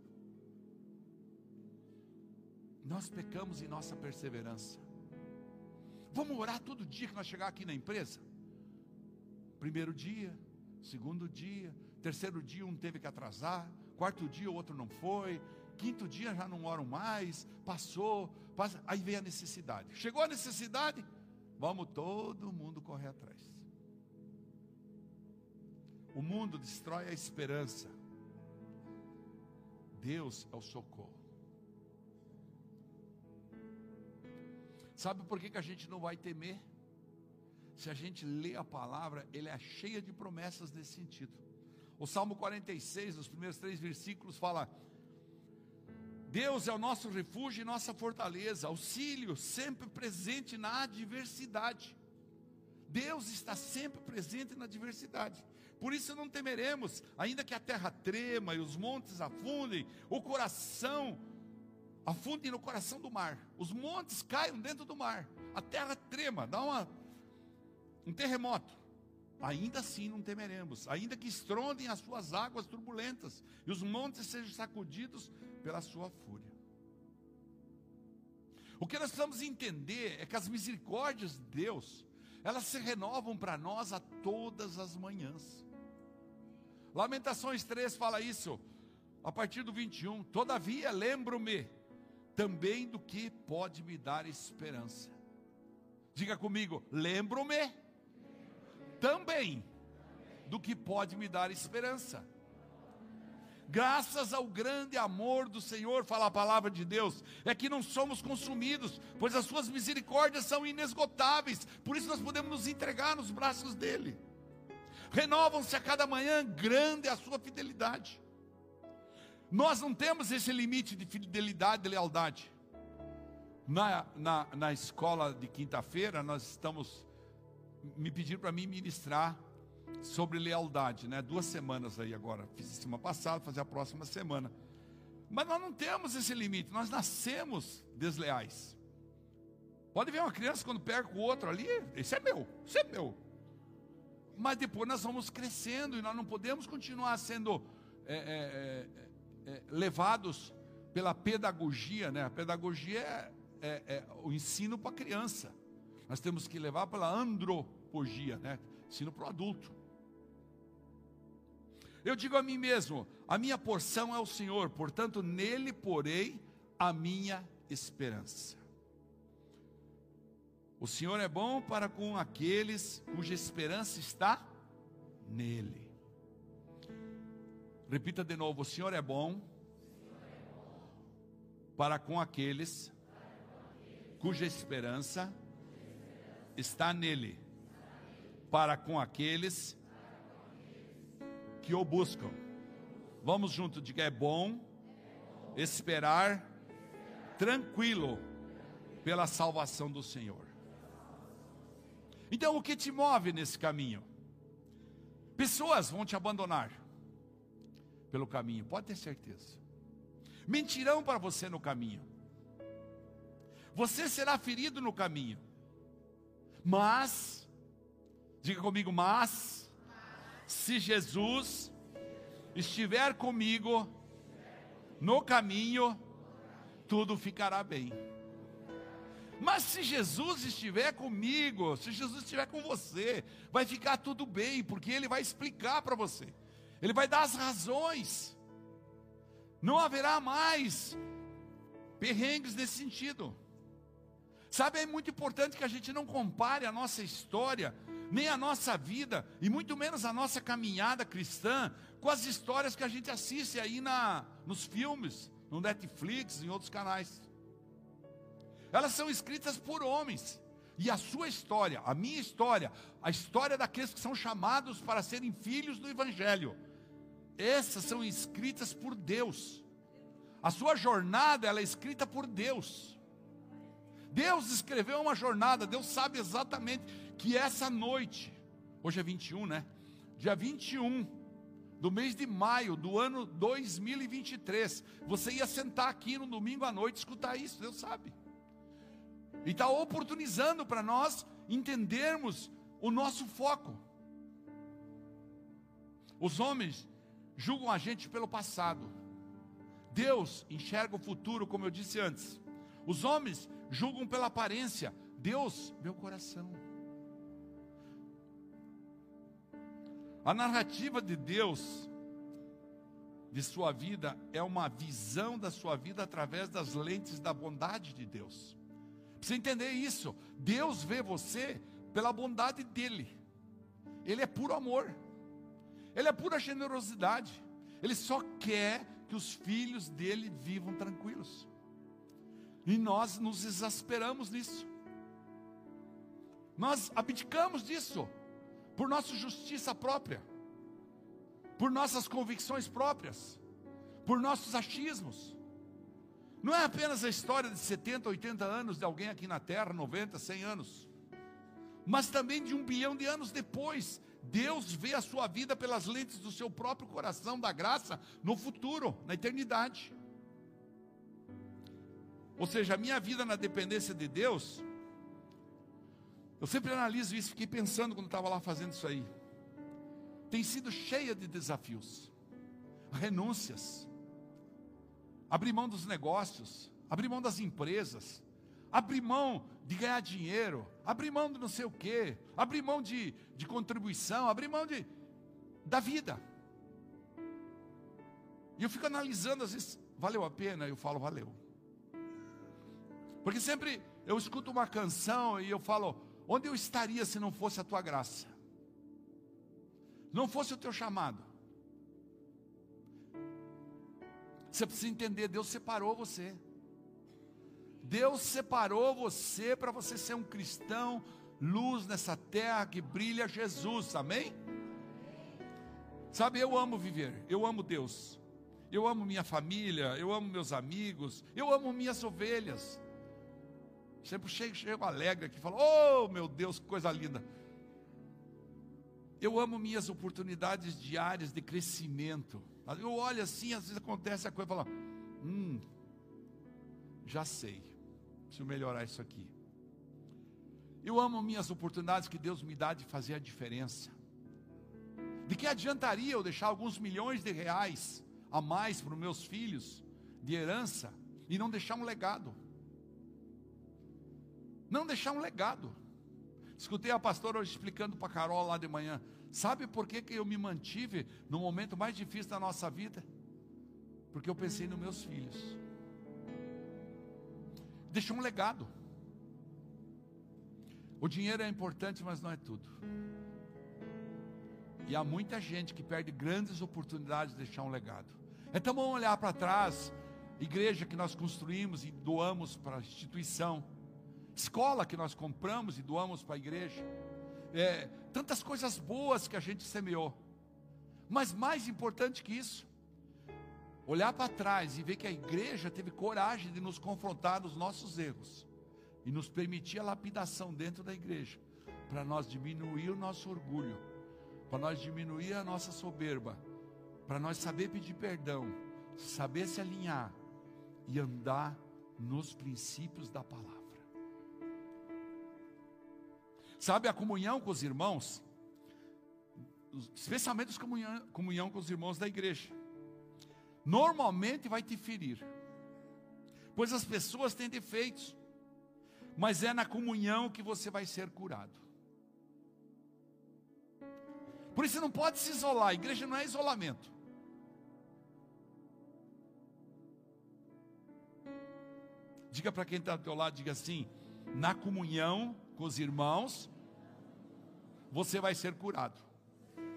Nós pecamos em nossa perseverança. Vamos orar todo dia que nós chegar aqui na empresa? Primeiro dia, segundo dia, terceiro dia um teve que atrasar, quarto dia o outro não foi, quinto dia já não oram mais, passou, passa, aí vem a necessidade. Chegou a necessidade, Vamos todo mundo correr atrás. O mundo destrói a esperança. Deus é o socorro. Sabe por que, que a gente não vai temer? Se a gente lê a palavra, ele é cheia de promessas nesse sentido. O Salmo 46, nos primeiros três versículos, fala: Deus é o nosso refúgio e nossa fortaleza, auxílio sempre presente na adversidade. Deus está sempre presente na adversidade. Por isso não temeremos, ainda que a terra trema e os montes afundem, o coração afundem no coração do mar, os montes caiam dentro do mar, a terra trema, dá uma, um terremoto. Ainda assim não temeremos, ainda que estrondem as suas águas turbulentas e os montes sejam sacudidos pela sua fúria. O que nós precisamos entender é que as misericórdias de Deus, elas se renovam para nós a todas as manhãs. Lamentações 3 fala isso, a partir do 21. Todavia, lembro-me também do que pode me dar esperança. Diga comigo, lembro-me também do que pode me dar esperança graças ao grande amor do Senhor, fala a palavra de Deus, é que não somos consumidos, pois as suas misericórdias são inesgotáveis, por isso nós podemos nos entregar nos braços dele. Renovam-se a cada manhã, grande é a sua fidelidade. Nós não temos esse limite de fidelidade e lealdade. Na, na, na escola de quinta-feira, nós estamos, me pediram para mim ministrar sobre lealdade, né? Duas semanas aí agora. Fiz semana passada, fazer a próxima semana. Mas nós não temos esse limite, nós nascemos desleais. Pode ver uma criança quando pega o outro ali, esse é meu, esse é meu. Mas depois nós vamos crescendo e nós não podemos continuar sendo é, é, é, é, levados pela pedagogia, né? A pedagogia é, é, é o ensino para a criança. Nós temos que levar pela andropogia, né? Ensino para o adulto. Eu digo a mim mesmo: a minha porção é o Senhor, portanto, nele porei a minha esperança. O Senhor é bom para com aqueles cuja esperança está nele. Repita de novo: o Senhor é bom para com aqueles cuja esperança está nele, para com aqueles que o buscam. Vamos junto, diga: é bom esperar tranquilo pela salvação do Senhor. Então, o que te move nesse caminho? Pessoas vão te abandonar pelo caminho, pode ter certeza. Mentirão para você no caminho. Você será ferido no caminho. Mas, diga comigo, mas, se Jesus estiver comigo no caminho, tudo ficará bem. Mas se Jesus estiver comigo, se Jesus estiver com você, vai ficar tudo bem, porque Ele vai explicar para você, Ele vai dar as razões, não haverá mais perrengues nesse sentido. Sabe, é muito importante que a gente não compare a nossa história, nem a nossa vida, e muito menos a nossa caminhada cristã, com as histórias que a gente assiste aí na, nos filmes, no Netflix, em outros canais. Elas são escritas por homens. E a sua história, a minha história, a história daqueles que são chamados para serem filhos do Evangelho, essas são escritas por Deus. A sua jornada ela é escrita por Deus. Deus escreveu uma jornada, Deus sabe exatamente que essa noite, hoje é 21, né? Dia 21 do mês de maio do ano 2023, você ia sentar aqui no domingo à noite escutar isso, Deus sabe. E está oportunizando para nós entendermos o nosso foco. Os homens julgam a gente pelo passado. Deus enxerga o futuro, como eu disse antes. Os homens julgam pela aparência, Deus o coração. A narrativa de Deus de sua vida é uma visão da sua vida através das lentes da bondade de Deus. Precisa entender isso. Deus vê você pela bondade dele. Ele é puro amor. Ele é pura generosidade. Ele só quer que os filhos dele vivam tranquilos. E nós nos exasperamos nisso. Nós abdicamos disso por nossa justiça própria, por nossas convicções próprias, por nossos achismos. Não é apenas a história de 70, 80 anos de alguém aqui na Terra, 90, 100 anos, mas também de um bilhão de anos depois. Deus vê a sua vida pelas lentes do seu próprio coração da graça no futuro, na eternidade. Ou seja, a minha vida na dependência de Deus, eu sempre analiso isso, fiquei pensando quando estava lá fazendo isso aí. Tem sido cheia de desafios, renúncias, abrir mão dos negócios, abrir mão das empresas, abrir mão de ganhar dinheiro, abrir mão de não sei o quê, abrir mão de, de contribuição, abrir mão de, da vida. E eu fico analisando, às vezes, valeu a pena? Eu falo, valeu. Porque sempre eu escuto uma canção e eu falo: onde eu estaria se não fosse a tua graça? Não fosse o teu chamado. Você precisa entender: Deus separou você. Deus separou você para você ser um cristão, luz nessa terra que brilha Jesus, amém? Sabe, eu amo viver, eu amo Deus, eu amo minha família, eu amo meus amigos, eu amo minhas ovelhas. Sempre chego, chego alegre aqui, falo, oh meu Deus, que coisa linda. Eu amo minhas oportunidades diárias de crescimento. Eu olho assim, às vezes acontece a coisa e falo, hum, já sei, preciso melhorar isso aqui. Eu amo minhas oportunidades que Deus me dá de fazer a diferença. De que adiantaria eu deixar alguns milhões de reais a mais para os meus filhos de herança e não deixar um legado. Não deixar um legado. Escutei a pastora hoje explicando para Carol lá de manhã. Sabe por que, que eu me mantive no momento mais difícil da nossa vida? Porque eu pensei nos meus filhos. Deixou um legado. O dinheiro é importante, mas não é tudo. E há muita gente que perde grandes oportunidades de deixar um legado. Então vamos olhar para trás, igreja que nós construímos e doamos para a instituição, escola que nós compramos e doamos para a igreja, é, tantas coisas boas que a gente semeou. Mas mais importante que isso, olhar para trás e ver que a igreja teve coragem de nos confrontar nos nossos erros e nos permitir a lapidação dentro da igreja, para nós diminuir o nosso orgulho, para nós diminuir a nossa soberba, para nós saber pedir perdão, saber se alinhar e andar nos princípios da palavra. Sabe a comunhão com os irmãos, especialmente a comunhão, comunhão com os irmãos da igreja, normalmente vai te ferir, pois as pessoas têm defeitos mas é na comunhão que você vai ser curado. Por isso não pode se isolar, a igreja não é isolamento. Diga para quem está do teu lado, diga assim: na comunhão com os irmãos, você vai ser curado.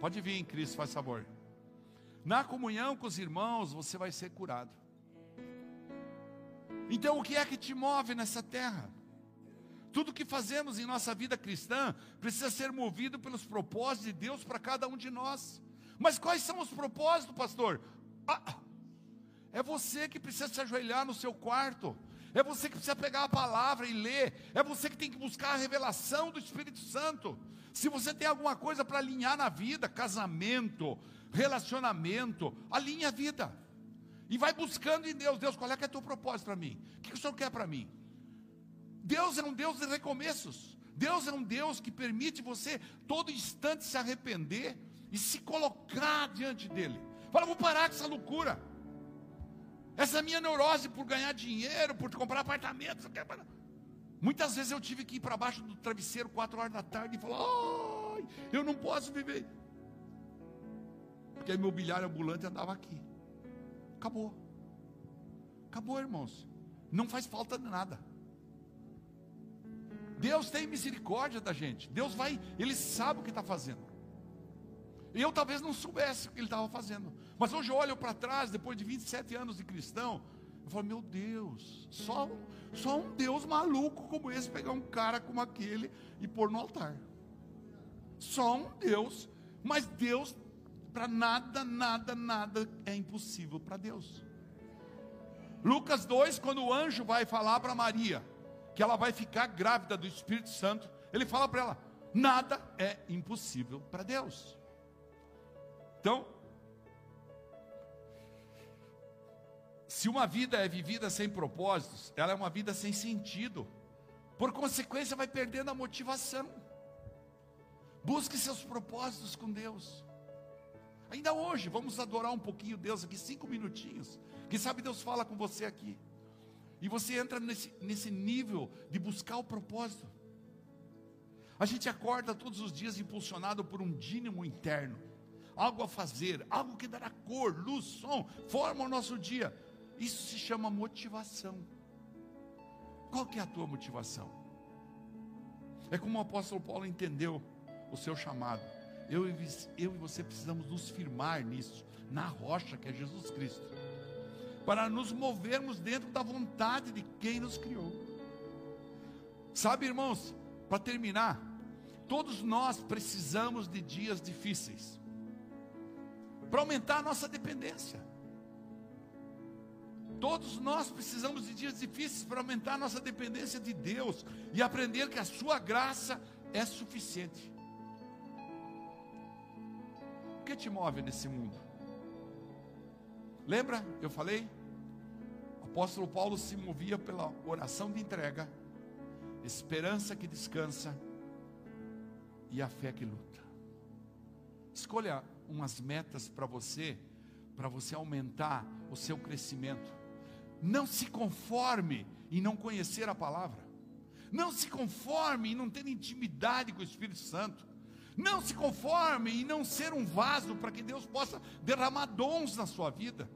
Pode vir em Cristo, faz favor. Na comunhão com os irmãos, você vai ser curado. Então, o que é que te move nessa terra? Tudo que fazemos em nossa vida cristã precisa ser movido pelos propósitos de Deus para cada um de nós. Mas quais são os propósitos, pastor? Ah, é você que precisa se ajoelhar no seu quarto. É você que precisa pegar a palavra e ler. É você que tem que buscar a revelação do Espírito Santo. Se você tem alguma coisa para alinhar na vida, casamento, relacionamento, alinha a vida. E vai buscando em Deus, Deus, qual é que é o teu propósito para mim? O que o Senhor quer para mim? Deus é um Deus de recomeços. Deus é um Deus que permite você todo instante se arrepender e se colocar diante dele. Fala, vou parar com essa loucura. Essa minha neurose por ganhar dinheiro, por comprar apartamento. Muitas vezes eu tive que ir para baixo do travesseiro quatro horas da tarde e falar: Ai, eu não posso viver. Porque a imobiliária ambulante andava aqui. Acabou. Acabou, irmãos. Não faz falta de nada. Deus tem misericórdia da gente. Deus vai, Ele sabe o que está fazendo. Eu talvez não soubesse o que Ele estava fazendo. Mas hoje eu olho para trás, depois de 27 anos de cristão, eu falo, meu Deus, só, só um Deus maluco como esse pegar um cara como aquele e pôr no altar. Só um Deus, mas Deus, para nada, nada, nada é impossível para Deus. Lucas 2, quando o anjo vai falar para Maria, que ela vai ficar grávida do Espírito Santo, ele fala para ela: nada é impossível para Deus. Então, se uma vida é vivida sem propósitos, ela é uma vida sem sentido. Por consequência, vai perdendo a motivação. Busque seus propósitos com Deus. Ainda hoje, vamos adorar um pouquinho Deus aqui, cinco minutinhos. Quem sabe Deus fala com você aqui. E você entra nesse, nesse nível de buscar o propósito. A gente acorda todos os dias impulsionado por um dínamo interno, algo a fazer, algo que dará cor, luz, som, forma o nosso dia. Isso se chama motivação. Qual que é a tua motivação? É como o apóstolo Paulo entendeu o seu chamado. Eu e, eu e você precisamos nos firmar nisso, na rocha que é Jesus Cristo para nos movermos dentro da vontade de quem nos criou. Sabe, irmãos, para terminar, todos nós precisamos de dias difíceis para aumentar a nossa dependência. Todos nós precisamos de dias difíceis para aumentar nossa dependência de Deus e aprender que a Sua graça é suficiente. O que te move nesse mundo? Lembra? Eu falei? O apóstolo Paulo se movia pela oração de entrega, esperança que descansa e a fé que luta. Escolha umas metas para você, para você aumentar o seu crescimento. Não se conforme em não conhecer a palavra. Não se conforme em não ter intimidade com o Espírito Santo. Não se conforme em não ser um vaso para que Deus possa derramar dons na sua vida.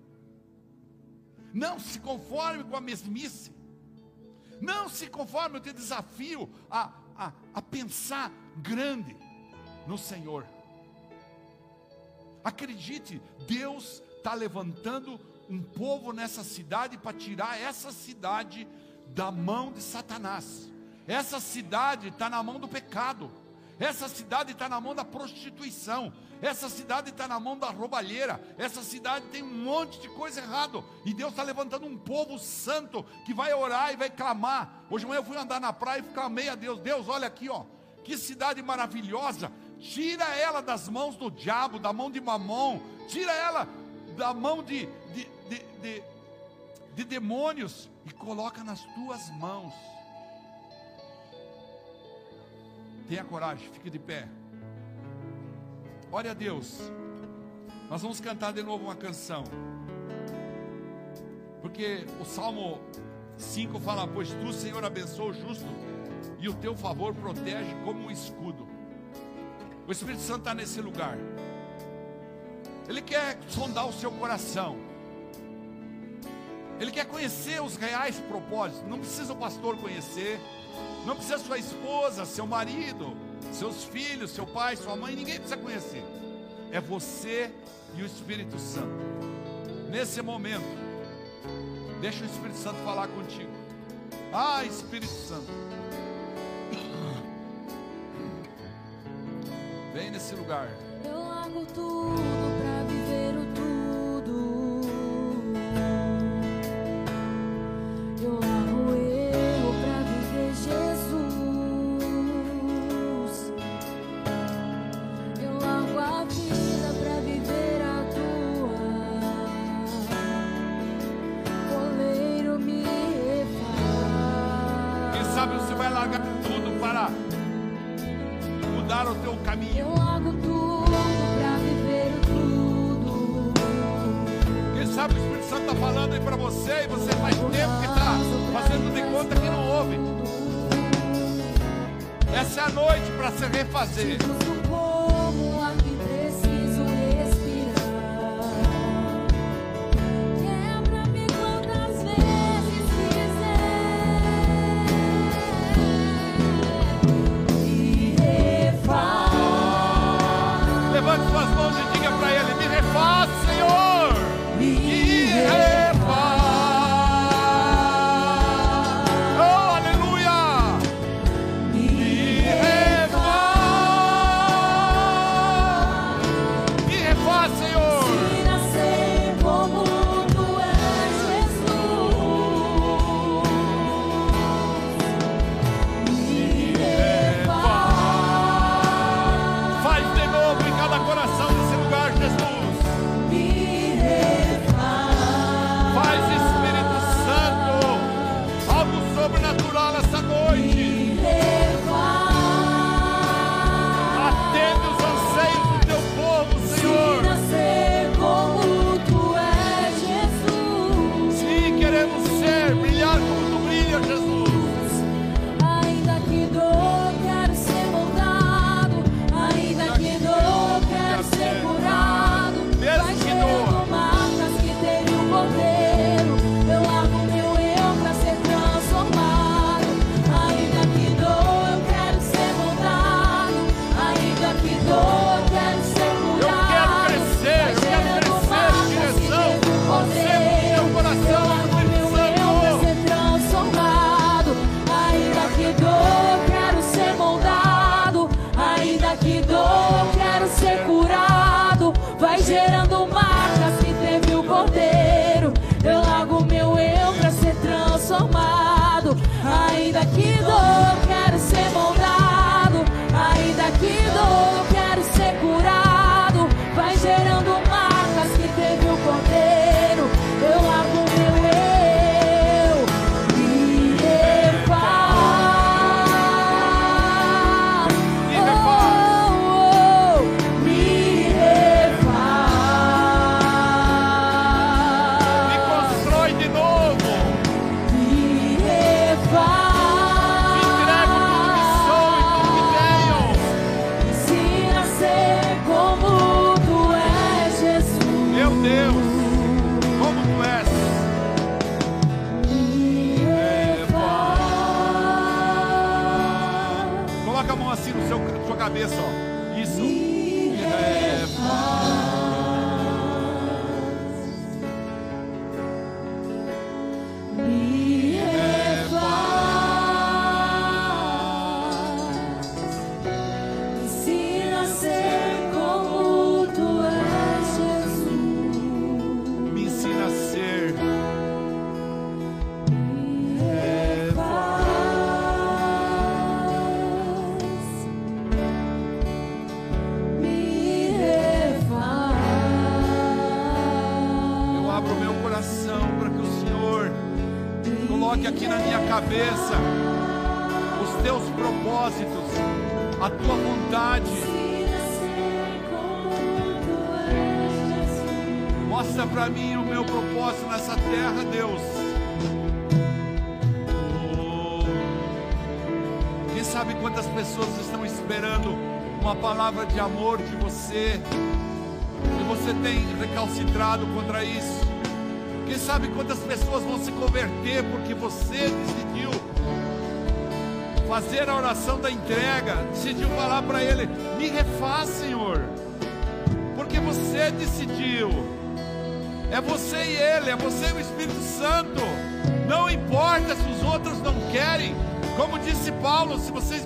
Não se conforme com a mesmice. Não se conforme, eu te desafio a, a, a pensar grande no Senhor. Acredite, Deus está levantando um povo nessa cidade para tirar essa cidade da mão de Satanás. Essa cidade está na mão do pecado. Essa cidade está na mão da prostituição. Essa cidade está na mão da roubalheira. Essa cidade tem um monte de coisa errada. E Deus está levantando um povo santo que vai orar e vai clamar. Hoje de manhã eu fui andar na praia e clamei a Deus. Deus, olha aqui, ó. Que cidade maravilhosa. Tira ela das mãos do diabo, da mão de mamão. Tira ela da mão de, de, de, de, de demônios e coloca nas tuas mãos. Tenha coragem, fique de pé. Olha a Deus. Nós vamos cantar de novo uma canção. Porque o Salmo 5 fala: Pois tu, Senhor, abençoa o justo, e o teu favor protege como um escudo. O Espírito Santo está nesse lugar. Ele quer sondar o seu coração. Ele quer conhecer os reais propósitos. Não precisa o pastor conhecer. Não precisa sua esposa, seu marido, seus filhos, seu pai, sua mãe, ninguém precisa conhecer. É você e o Espírito Santo. Nesse momento, deixa o Espírito Santo falar contigo. Ah, Espírito Santo. Vem nesse lugar. Eu largo tudo pra viver o Essa noite para se refazer.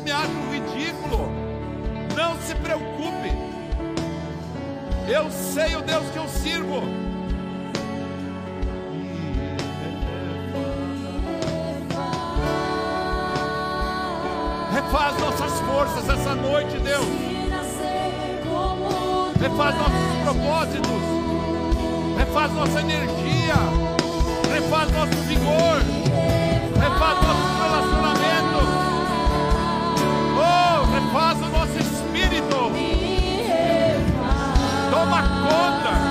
Me acham ridículo, não se preocupe. Eu sei o Deus que eu sirvo. Refaz nossas forças essa noite, Deus. Refaz nossos propósitos. Refaz nossa energia. Refaz nosso vigor. Refaz nossos relacionamentos. Toma conta.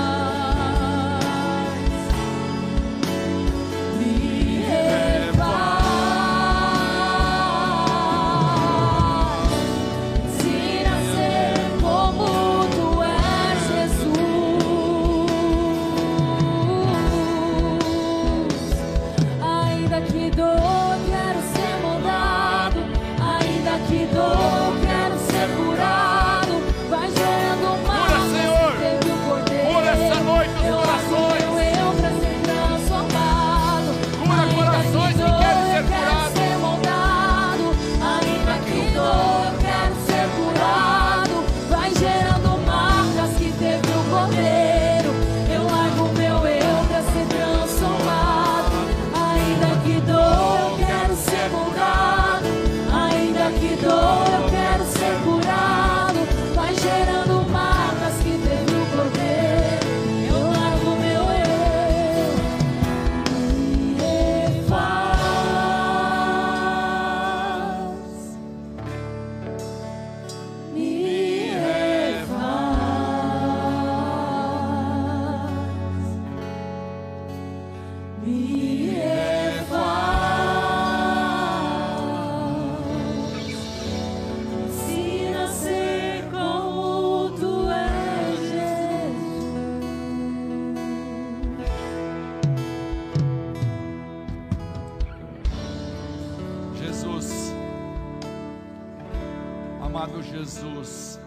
Jesus,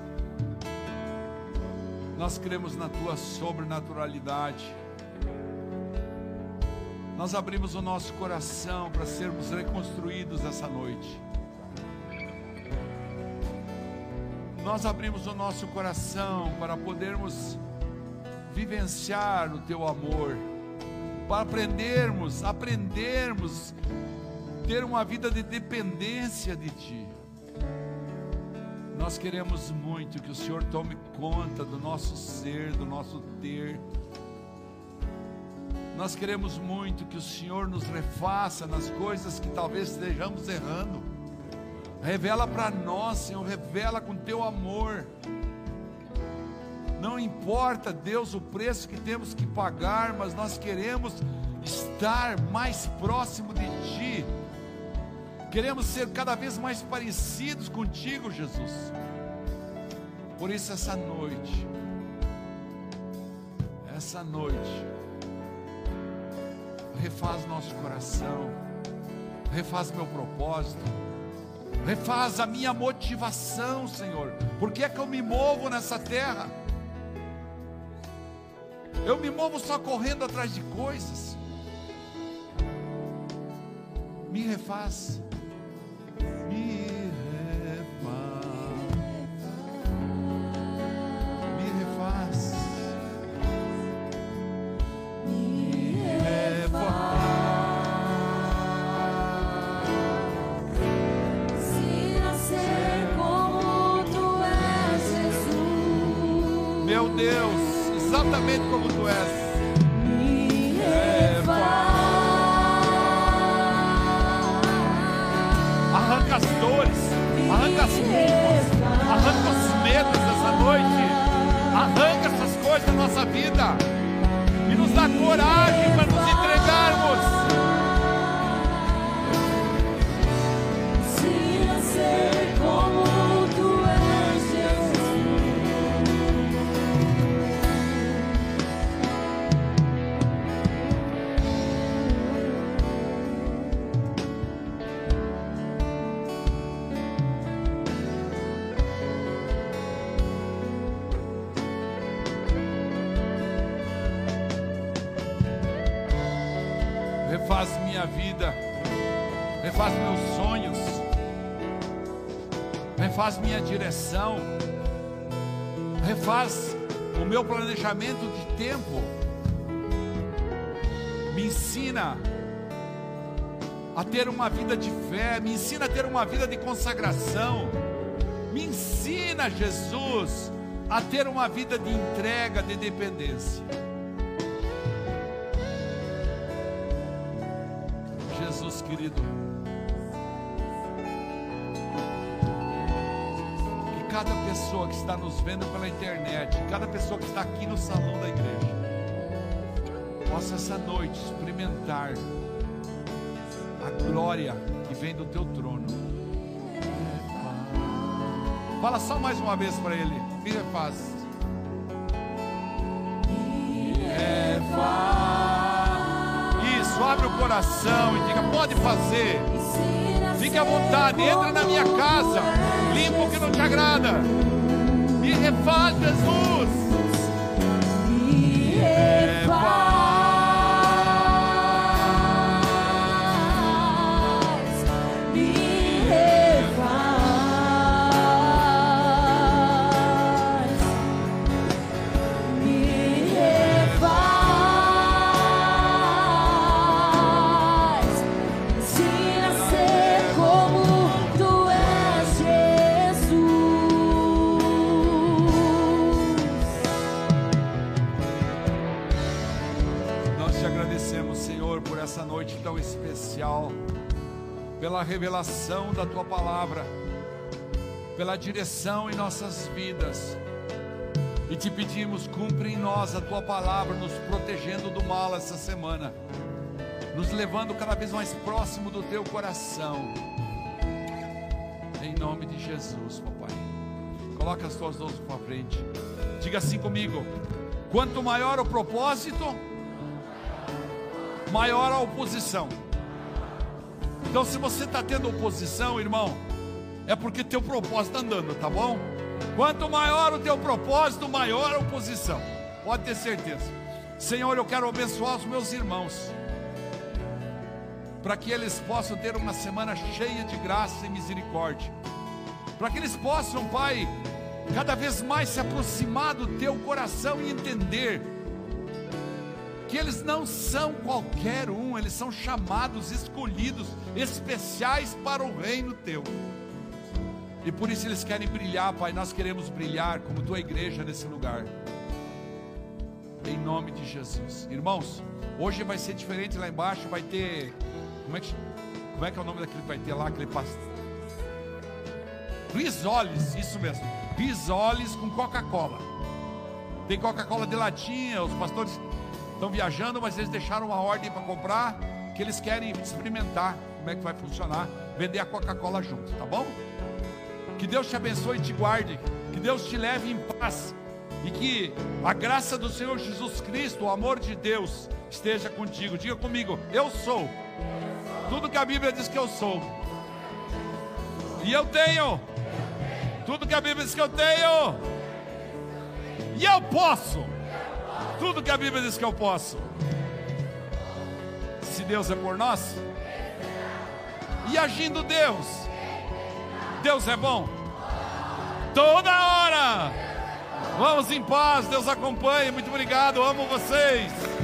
nós cremos na tua sobrenaturalidade. Nós abrimos o nosso coração para sermos reconstruídos essa noite. Nós abrimos o nosso coração para podermos vivenciar o teu amor, para aprendermos, aprendermos ter uma vida de dependência de Ti. Nós queremos muito que o Senhor tome conta do nosso ser, do nosso ter. Nós queremos muito que o Senhor nos refaça nas coisas que talvez estejamos errando. Revela para nós, Senhor, revela com teu amor. Não importa, Deus, o preço que temos que pagar, mas nós queremos estar mais próximo de Ti. Queremos ser cada vez mais parecidos contigo, Jesus. Por isso, essa noite, essa noite, refaz nosso coração, refaz meu propósito, Refaz a minha motivação, Senhor. Por que é que eu me movo nessa terra? Eu me movo só correndo atrás de coisas. Me refaz. Exatamente como tu és. Arranca as dores, arranca as culpas, arranca os medos dessa noite. Arranca essas coisas da nossa vida e nos dá coragem para refaz o meu planejamento de tempo, me ensina a ter uma vida de fé, me ensina a ter uma vida de consagração, me ensina, Jesus, a ter uma vida de entrega, de dependência. Jesus querido, cada pessoa que está nos vendo pela internet, cada pessoa que está aqui no salão da igreja, possa essa noite experimentar a glória que vem do teu trono. Fala só mais uma vez para ele, me refaz. Isso, abre o coração e diga: pode fazer. Fique à vontade, entra na minha casa, limpa o que não te agrada. Me refaz, Jesus. Pela revelação da tua palavra, pela direção em nossas vidas. E te pedimos, cumpre em nós a tua palavra, nos protegendo do mal essa semana, nos levando cada vez mais próximo do teu coração. Em nome de Jesus, papai. Coloca as tuas mãos para frente. Diga assim comigo: quanto maior o propósito, maior a oposição. Então, se você está tendo oposição, irmão, é porque teu propósito está andando, tá bom? Quanto maior o teu propósito, maior a oposição. Pode ter certeza. Senhor, eu quero abençoar os meus irmãos, para que eles possam ter uma semana cheia de graça e misericórdia, para que eles possam, Pai, cada vez mais se aproximar do teu coração e entender que eles não são qualquer um, eles são chamados, escolhidos, especiais para o reino teu. E por isso eles querem brilhar, Pai. Nós queremos brilhar como tua igreja nesse lugar. Em nome de Jesus. Irmãos, hoje vai ser diferente lá embaixo, vai ter como é que como é que é o nome daquele que vai ter lá, aquele pastor? Risoles, isso mesmo. Risoles com Coca-Cola. Tem Coca-Cola de latinha, os pastores estão viajando, mas eles deixaram uma ordem para comprar, que eles querem experimentar como é que vai funcionar, vender a Coca-Cola junto, tá bom? Que Deus te abençoe e te guarde, que Deus te leve em paz e que a graça do Senhor Jesus Cristo, o amor de Deus, esteja contigo. Diga comigo, eu sou tudo que a Bíblia diz que eu sou. E eu tenho tudo que a Bíblia diz que eu tenho. E eu posso tudo que a Bíblia diz que eu posso. Se Deus é por nós, e agindo Deus, Deus é bom. Toda hora. Vamos em paz, Deus acompanhe. Muito obrigado, amo vocês.